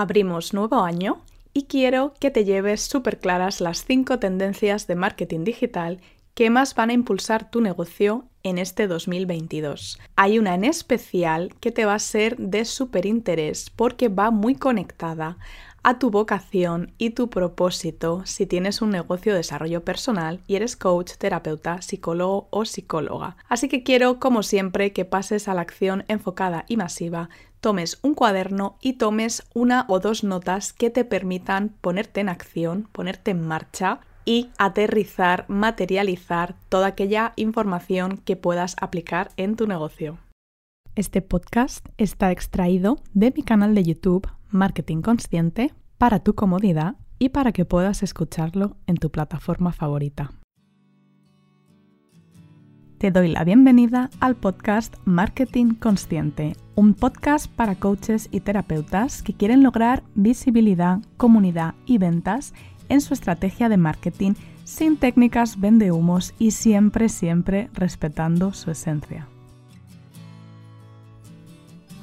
Abrimos nuevo año y quiero que te lleves súper claras las 5 tendencias de marketing digital que más van a impulsar tu negocio en este 2022. Hay una en especial que te va a ser de súper interés porque va muy conectada a tu vocación y tu propósito si tienes un negocio de desarrollo personal y eres coach, terapeuta, psicólogo o psicóloga. Así que quiero, como siempre, que pases a la acción enfocada y masiva, tomes un cuaderno y tomes una o dos notas que te permitan ponerte en acción, ponerte en marcha y aterrizar, materializar toda aquella información que puedas aplicar en tu negocio. Este podcast está extraído de mi canal de YouTube Marketing Consciente para tu comodidad y para que puedas escucharlo en tu plataforma favorita. Te doy la bienvenida al podcast Marketing Consciente, un podcast para coaches y terapeutas que quieren lograr visibilidad, comunidad y ventas en su estrategia de marketing sin técnicas vendehumos y siempre, siempre respetando su esencia.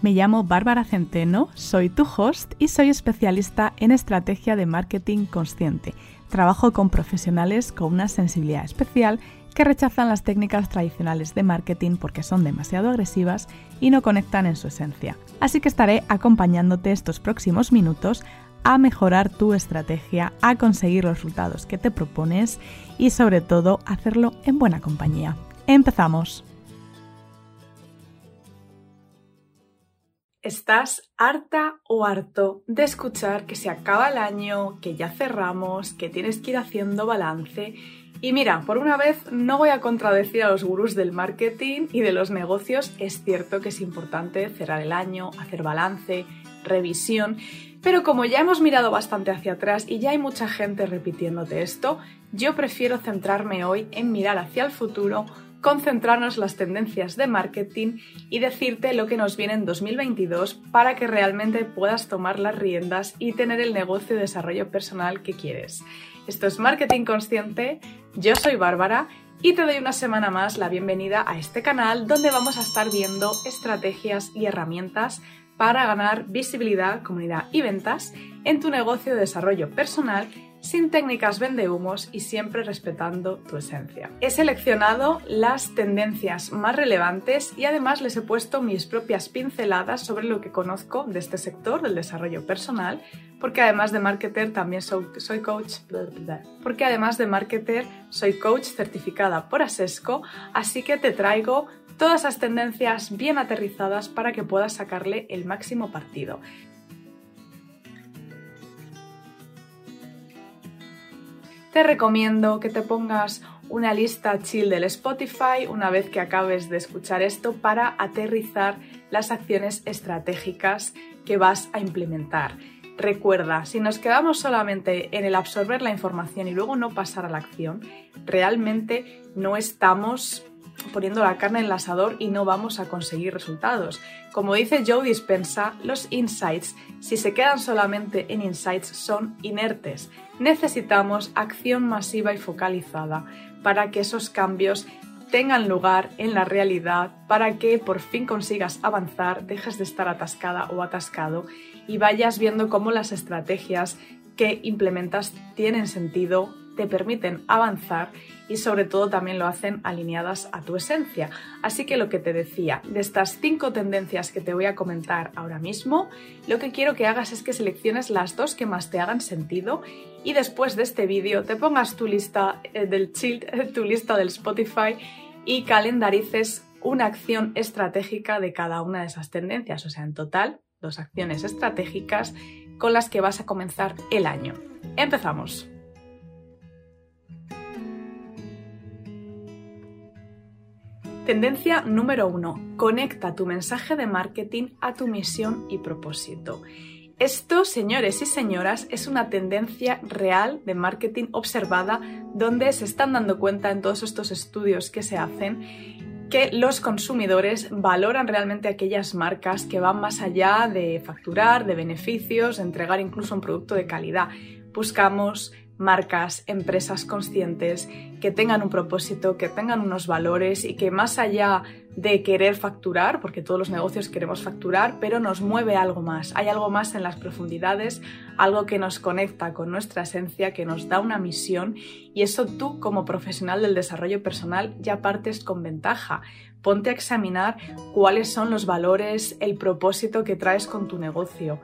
Me llamo Bárbara Centeno, soy tu host y soy especialista en estrategia de marketing consciente. Trabajo con profesionales con una sensibilidad especial que rechazan las técnicas tradicionales de marketing porque son demasiado agresivas y no conectan en su esencia. Así que estaré acompañándote estos próximos minutos a mejorar tu estrategia, a conseguir los resultados que te propones y sobre todo hacerlo en buena compañía. Empezamos. ¿Estás harta o harto de escuchar que se acaba el año, que ya cerramos, que tienes que ir haciendo balance? Y mira, por una vez no voy a contradecir a los gurús del marketing y de los negocios. Es cierto que es importante cerrar el año, hacer balance, revisión, pero como ya hemos mirado bastante hacia atrás y ya hay mucha gente repitiéndote esto, yo prefiero centrarme hoy en mirar hacia el futuro concentrarnos las tendencias de marketing y decirte lo que nos viene en 2022 para que realmente puedas tomar las riendas y tener el negocio de desarrollo personal que quieres. Esto es Marketing Consciente, yo soy Bárbara y te doy una semana más la bienvenida a este canal donde vamos a estar viendo estrategias y herramientas para ganar visibilidad, comunidad y ventas en tu negocio de desarrollo personal sin técnicas vendehumos y siempre respetando tu esencia. He seleccionado las tendencias más relevantes y además les he puesto mis propias pinceladas sobre lo que conozco de este sector del desarrollo personal, porque además de marketer también soy, coach, porque además de marketer soy coach certificada por Asesco, así que te traigo todas esas tendencias bien aterrizadas para que puedas sacarle el máximo partido. Te recomiendo que te pongas una lista chill del Spotify una vez que acabes de escuchar esto para aterrizar las acciones estratégicas que vas a implementar. Recuerda, si nos quedamos solamente en el absorber la información y luego no pasar a la acción, realmente no estamos poniendo la carne en el asador y no vamos a conseguir resultados. Como dice Joe Dispensa, los insights, si se quedan solamente en insights, son inertes. Necesitamos acción masiva y focalizada para que esos cambios tengan lugar en la realidad, para que por fin consigas avanzar, dejes de estar atascada o atascado y vayas viendo cómo las estrategias que implementas tienen sentido, te permiten avanzar y sobre todo también lo hacen alineadas a tu esencia. Así que lo que te decía, de estas cinco tendencias que te voy a comentar ahora mismo, lo que quiero que hagas es que selecciones las dos que más te hagan sentido y después de este vídeo te pongas tu lista eh, del chill, tu lista del Spotify y calendarices una acción estratégica de cada una de esas tendencias, o sea, en total, dos acciones estratégicas con las que vas a comenzar el año. Empezamos. Tendencia número 1. Conecta tu mensaje de marketing a tu misión y propósito. Esto, señores y señoras, es una tendencia real de marketing observada donde se están dando cuenta en todos estos estudios que se hacen que los consumidores valoran realmente aquellas marcas que van más allá de facturar, de beneficios, de entregar incluso un producto de calidad. Buscamos marcas, empresas conscientes que tengan un propósito, que tengan unos valores y que más allá de querer facturar, porque todos los negocios queremos facturar, pero nos mueve algo más. Hay algo más en las profundidades, algo que nos conecta con nuestra esencia, que nos da una misión y eso tú como profesional del desarrollo personal ya partes con ventaja. Ponte a examinar cuáles son los valores, el propósito que traes con tu negocio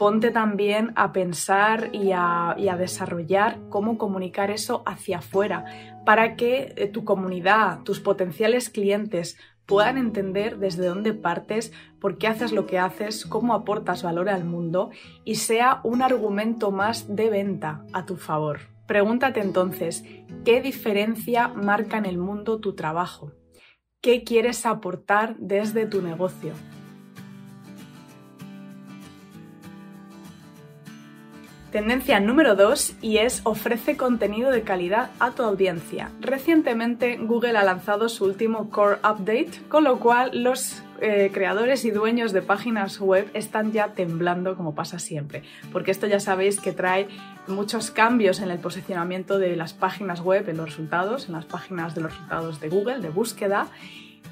ponte también a pensar y a, desarrollar cómo comunicar eso hacia afuera para que eh, tu comunidad, tus potenciales clientes puedan entender desde dónde partes, por qué haces lo que haces, cómo aportas valor al mundo y sea un argumento más de venta a tu favor. Pregúntate entonces, ¿qué diferencia marca en el mundo tu trabajo? ¿Qué quieres aportar desde tu negocio? Tendencia número 2 y es ofrece contenido de calidad a tu audiencia. Recientemente Google ha lanzado su último Core Update, con lo cual los eh, creadores y dueños de páginas web están ya temblando como pasa siempre, porque esto ya sabéis que trae muchos cambios en el posicionamiento de las páginas web, en los resultados, en las páginas de los resultados de Google, de búsqueda,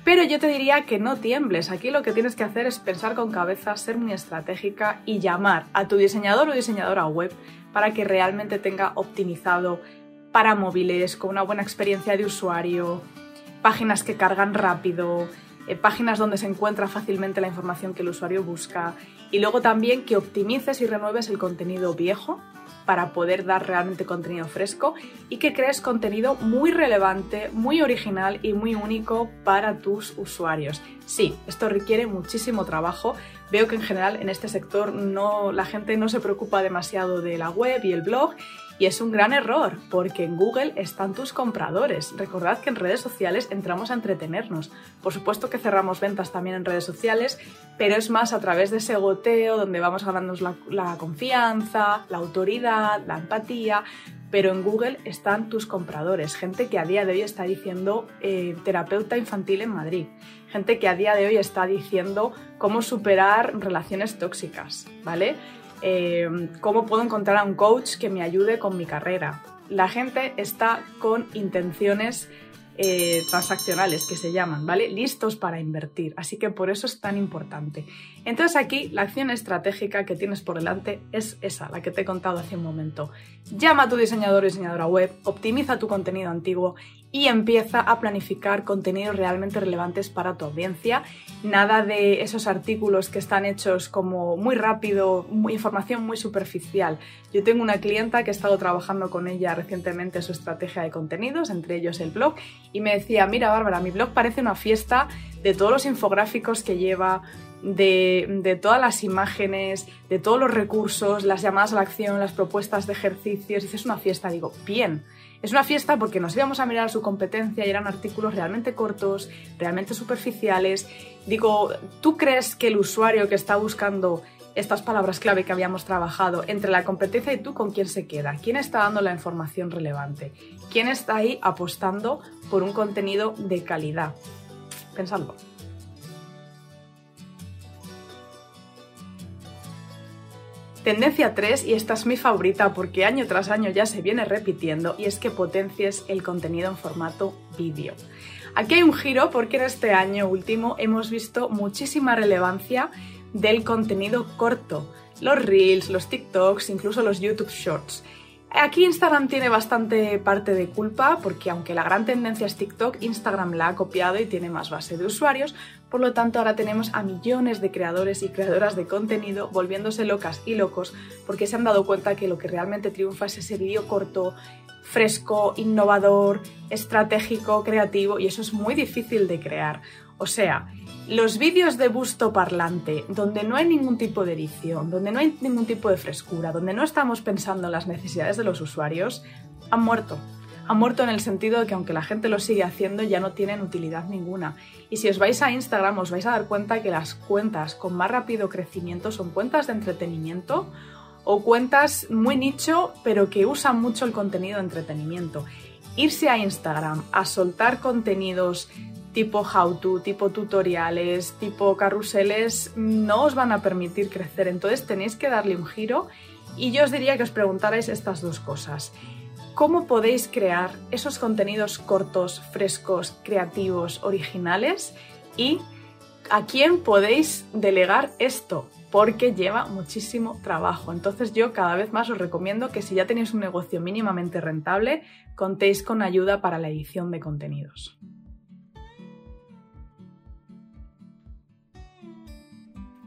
pero yo te diría que no tiembles. Aquí lo que tienes que hacer es pensar con cabeza, ser muy estratégica y llamar a tu diseñador o diseñadora web para que realmente tenga optimizado para móviles, con una buena experiencia de usuario, páginas que cargan rápido, eh, páginas donde se encuentra fácilmente la información que el usuario busca y luego también que optimices y renueves el contenido viejo para poder dar realmente contenido fresco y que crees contenido muy relevante, muy original y muy único para tus usuarios. Sí, esto requiere muchísimo trabajo. Veo que en general en este sector no, la gente no se preocupa demasiado de la web y el blog y es un gran error, porque en Google están tus compradores. Recordad que en redes sociales entramos a entretenernos. Por supuesto que cerramos ventas también en redes sociales, pero es más a través de ese goteo donde vamos ganándonos la, confianza, la autoridad, la empatía. Pero en Google están tus compradores, gente que a día de hoy está diciendo eh, terapeuta infantil en Madrid, gente que a día de hoy está diciendo cómo superar relaciones tóxicas, ¿vale? Em, cómo puedo encontrar a un coach que me ayude con mi carrera. La gente está con intenciones eh, transaccionales que se llaman, ¿vale? Listos para invertir. Así que por eso es tan importante. Entonces aquí la acción estratégica que tienes por delante es esa, la que te he contado hace un momento. Llama a tu diseñador o diseñadora web, optimiza tu contenido antiguo y empieza a planificar contenidos realmente relevantes para tu audiencia. Nada de esos artículos que están hechos como muy rápido, información muy superficial. Yo tengo una clienta que he estado trabajando con ella recientemente su estrategia de contenidos, entre ellos el blog, y me decía, mira Bárbara, mi blog parece una fiesta de todos los infográficos que lleva, de, todas las imágenes, de todos los recursos, las llamadas a la acción, las propuestas de ejercicios. Es una fiesta. Digo, bien. Es una fiesta porque nos íbamos a mirar su competencia y eran artículos realmente cortos, realmente superficiales. Digo, ¿tú crees que el usuario que está buscando estas palabras clave que habíamos trabajado entre la competencia y tú con quién se queda? ¿Quién está dando la información relevante? ¿Quién está ahí apostando por un contenido de calidad? Pensadlo. Tendencia 3, y esta es mi favorita porque año tras año ya se viene repitiendo, y es que potencies el contenido en formato vídeo. Aquí hay un giro porque en este año último hemos visto muchísima relevancia del contenido corto, los reels, los TikToks, incluso los YouTube Shorts. Aquí Instagram tiene bastante parte de culpa porque aunque la gran tendencia es TikTok, Instagram la ha copiado y tiene más base de usuarios, por lo tanto ahora tenemos a millones de creadores y creadoras de contenido volviéndose locas y locos porque se han dado cuenta que lo que realmente triunfa es ese vídeo corto, fresco, innovador, estratégico, creativo y eso es muy difícil de crear. O sea, los vídeos de busto parlante, donde no hay ningún tipo de edición, donde no hay ningún tipo de frescura, donde no estamos pensando en las necesidades de los usuarios, han muerto. Han muerto en el sentido de que aunque la gente lo sigue haciendo, ya no tienen utilidad ninguna. Y si os vais a Instagram, os vais a dar cuenta que las cuentas con más rápido crecimiento son cuentas de entretenimiento o cuentas muy nicho, pero que usan mucho el contenido de entretenimiento. Irse a Instagram a soltar contenidos tipo how-to, tipo tutoriales, tipo carruseles, no os van a permitir crecer. Entonces tenéis que darle un giro y yo os diría que os preguntarais estas dos cosas. ¿Cómo podéis crear esos contenidos cortos, frescos, creativos, originales? y a quién podéis delegar esto porque lleva muchísimo trabajo. Entonces yo cada vez más os recomiendo que si ya tenéis un negocio mínimamente rentable, contéis con ayuda para la edición de contenidos.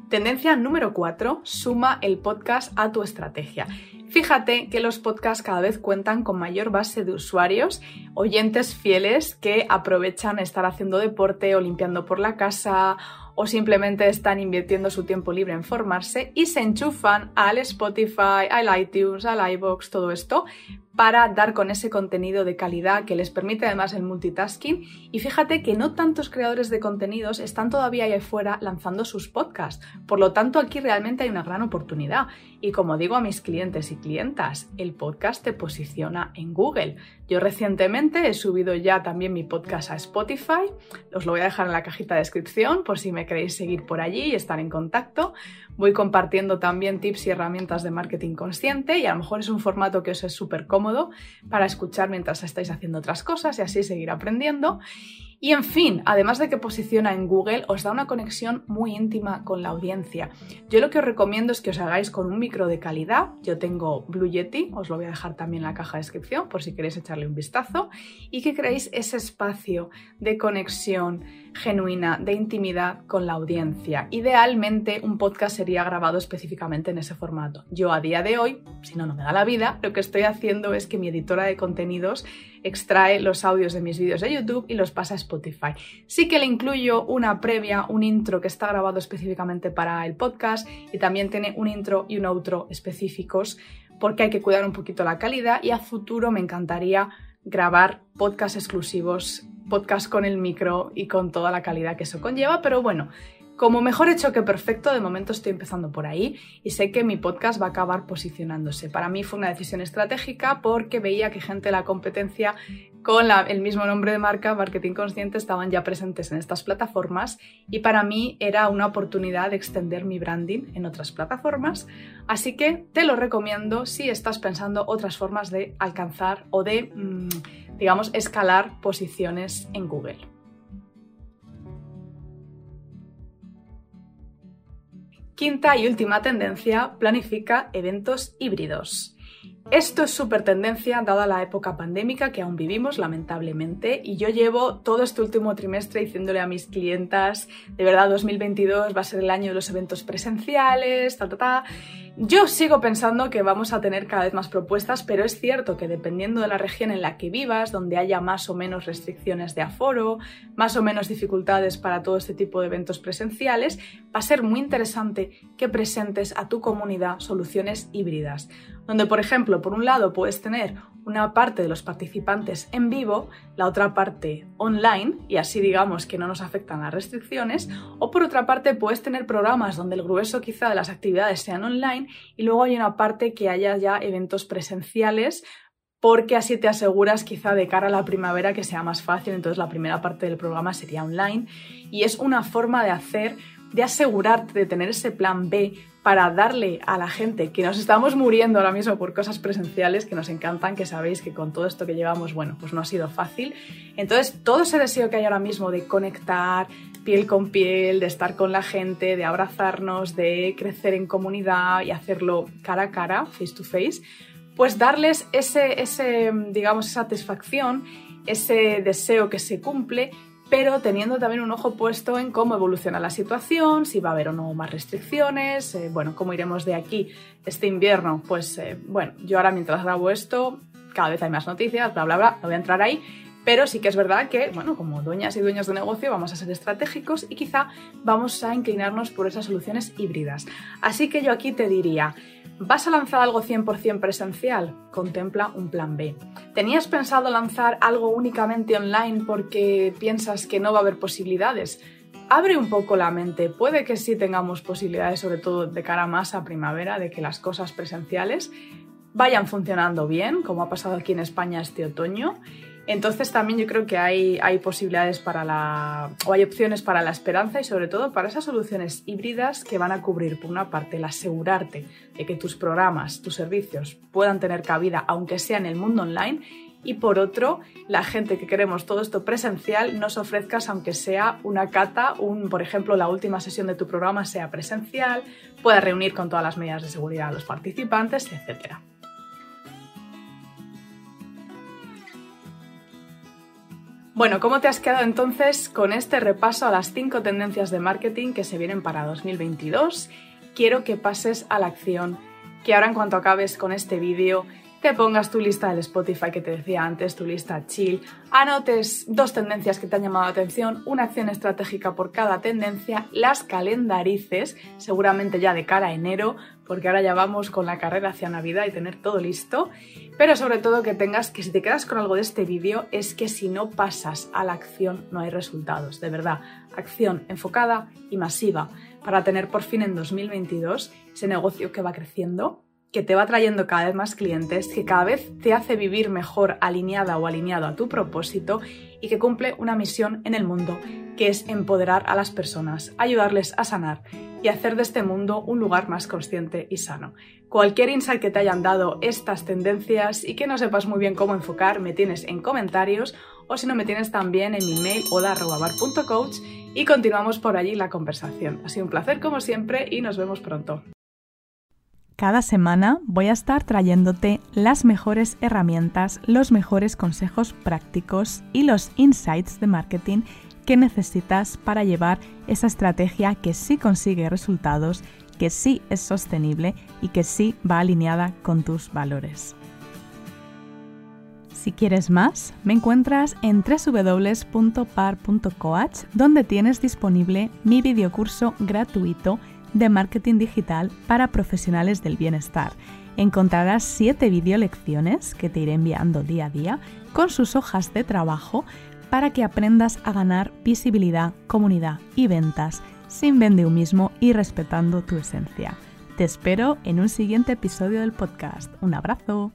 Tendencia número 4. Suma el podcast a tu estrategia. Fíjate que los podcasts cada vez cuentan con mayor base de usuarios, oyentes fieles que aprovechan estar haciendo deporte o limpiando por la casa o simplemente están invirtiendo su tiempo libre en formarse y se enchufan al Spotify, al iTunes, al iBox, todo esto para dar con ese contenido de calidad que les permite además el multitasking. Y fíjate que no tantos creadores de contenidos están todavía ahí afuera lanzando sus podcasts. Por lo tanto, aquí realmente hay una gran oportunidad. Y como digo a mis clientes y clientas, el podcast te posiciona en Google. Yo recientemente he subido ya también mi podcast a Spotify. Os lo voy a dejar en la cajita de descripción por si me queréis seguir por allí y estar en contacto. Voy compartiendo también tips y herramientas de marketing consciente y a lo mejor es un formato que os es súper cómodo para escuchar mientras estáis haciendo otras cosas y así seguir aprendiendo. Y en fin, además de que posiciona en Google, os da una conexión muy íntima con la audiencia. Yo lo que os recomiendo es que os hagáis con un micro de calidad. Yo tengo Blue Yeti, os lo voy a dejar también en la caja de descripción por si queréis echarle un vistazo. Y que creéis ese espacio de conexión genuina, de intimidad con la audiencia. Idealmente un podcast sería grabado específicamente en ese formato. Yo a día de hoy, si no, no me da la vida, lo que estoy haciendo es que mi editora de contenidos extrae los audios de mis vídeos de YouTube y los pasa a Spotify. Sí que le incluyo una previa, un intro que está grabado específicamente para el podcast y también tiene un intro y un outro específicos porque hay que cuidar un poquito la calidad y a futuro me encantaría grabar podcasts exclusivos, podcast con el micro y con toda la calidad que eso conlleva, pero bueno, como mejor hecho que perfecto, de momento estoy empezando por ahí y sé que mi podcast va a acabar posicionándose. Para mí fue una decisión estratégica porque veía que gente de la competencia con el mismo nombre de marca, Marketing Consciente, estaban ya presentes en estas plataformas y para mí era una oportunidad de extender mi branding en otras plataformas. Así que te lo recomiendo si estás pensando otras formas de alcanzar o de, mm, digamos, escalar posiciones en Google. Quinta y última tendencia, planifica eventos híbridos. Esto es súper tendencia dada la época pandémica que aún vivimos, lamentablemente, y yo llevo todo este último trimestre diciéndole a mis clientas, de verdad 2022 va a ser el año de los eventos presenciales, ta, ta. Yo sigo pensando que vamos a tener cada vez más propuestas, pero es cierto que dependiendo de la región en la que vivas, donde haya más o menos restricciones de aforo, más o menos dificultades para todo este tipo de eventos presenciales, va a ser muy interesante que presentes a tu comunidad soluciones híbridas donde por ejemplo, por un lado puedes tener una parte de los participantes en vivo, la otra parte online, y así digamos que no nos afectan las restricciones, o por otra parte puedes tener programas donde el grueso quizá de las actividades sean online y luego hay una parte que haya ya eventos presenciales porque así te aseguras quizá de cara a la primavera que sea más fácil, entonces la primera parte del programa sería online y es una forma de hacer, de asegurarte de tener ese plan B para darle a la gente que nos estamos muriendo ahora mismo por cosas presenciales que nos encantan, que sabéis que con todo esto que llevamos, bueno, pues no ha sido fácil. Entonces, todo ese deseo que hay ahora mismo de conectar piel con piel, de estar con la gente, de abrazarnos, de crecer en comunidad y hacerlo cara a cara, face to face, pues darles ese, ese digamos, satisfacción, ese deseo que se cumple pero teniendo también un ojo puesto en cómo evoluciona la situación, si va a haber o no más restricciones, eh, bueno, cómo iremos de aquí este invierno. Pues eh, bueno, yo ahora mientras grabo esto, cada vez hay más noticias, bla, bla, bla, no voy a entrar ahí, pero sí que es verdad que, bueno, como dueñas y dueños de negocio vamos a ser estratégicos y quizá vamos a inclinarnos por esas soluciones híbridas. Así que yo aquí te diría, ¿Vas a lanzar algo 100% presencial? Contempla un plan B. ¿Tenías pensado lanzar algo únicamente online porque piensas que no va a haber posibilidades? Abre un poco la mente. Puede que sí tengamos posibilidades, sobre todo de cara más a primavera, de que las cosas presenciales vayan funcionando bien, como ha pasado aquí en España este otoño entonces también yo creo que hay, posibilidades para la, o hay opciones para la esperanza y sobre todo para esas soluciones híbridas que van a cubrir, por una parte, el asegurarte de que tus programas, tus servicios puedan tener cabida, aunque sea en el mundo online, y por otro, la gente que queremos todo esto presencial, nos ofrezcas aunque sea una cata, un, por ejemplo, la última sesión de tu programa sea presencial, puedas reunir con todas las medidas de seguridad a los participantes, etc. Bueno, ¿cómo te has quedado entonces con este repaso a las 5 tendencias de marketing que se vienen para 2022? Quiero que pases a la acción, que ahora en cuanto acabes con este vídeo te pongas tu lista del Spotify que te decía antes, tu lista chill, anotes dos tendencias que te han llamado la atención, una acción estratégica por cada tendencia, las calendarices, seguramente ya de cara a enero, porque ahora ya vamos con la carrera hacia Navidad y tener todo listo, pero sobre todo que tengas que si te quedas con algo de este vídeo es que si no pasas a la acción no hay resultados, de verdad, acción enfocada y masiva para tener por fin en 2022 ese negocio que va creciendo que te va trayendo cada vez más clientes, que cada vez te hace vivir mejor alineada o alineado a tu propósito y que cumple una misión en el mundo, que es empoderar a las personas, ayudarles a sanar y hacer de este mundo un lugar más consciente y sano. Cualquier insight que te hayan dado estas tendencias y que no sepas muy bien cómo enfocar, me tienes en comentarios o si no me tienes también en mi mail oda.bar.coach y continuamos por allí la conversación. Ha sido un placer como siempre y nos vemos pronto. Cada semana voy a estar trayéndote las mejores herramientas, los mejores consejos prácticos y los insights de marketing que necesitas para llevar esa estrategia que sí consigue resultados, que sí es sostenible y que sí va alineada con tus valores. Si quieres más, me encuentras en www.par.coach, donde tienes disponible mi videocurso gratuito de marketing digital para profesionales del bienestar. Encontrarás 7 videolecciones que te iré enviando día a día con sus hojas de trabajo para que aprendas a ganar visibilidad, comunidad y ventas sin mismo y respetando tu esencia. Te espero en un siguiente episodio del podcast. Un abrazo.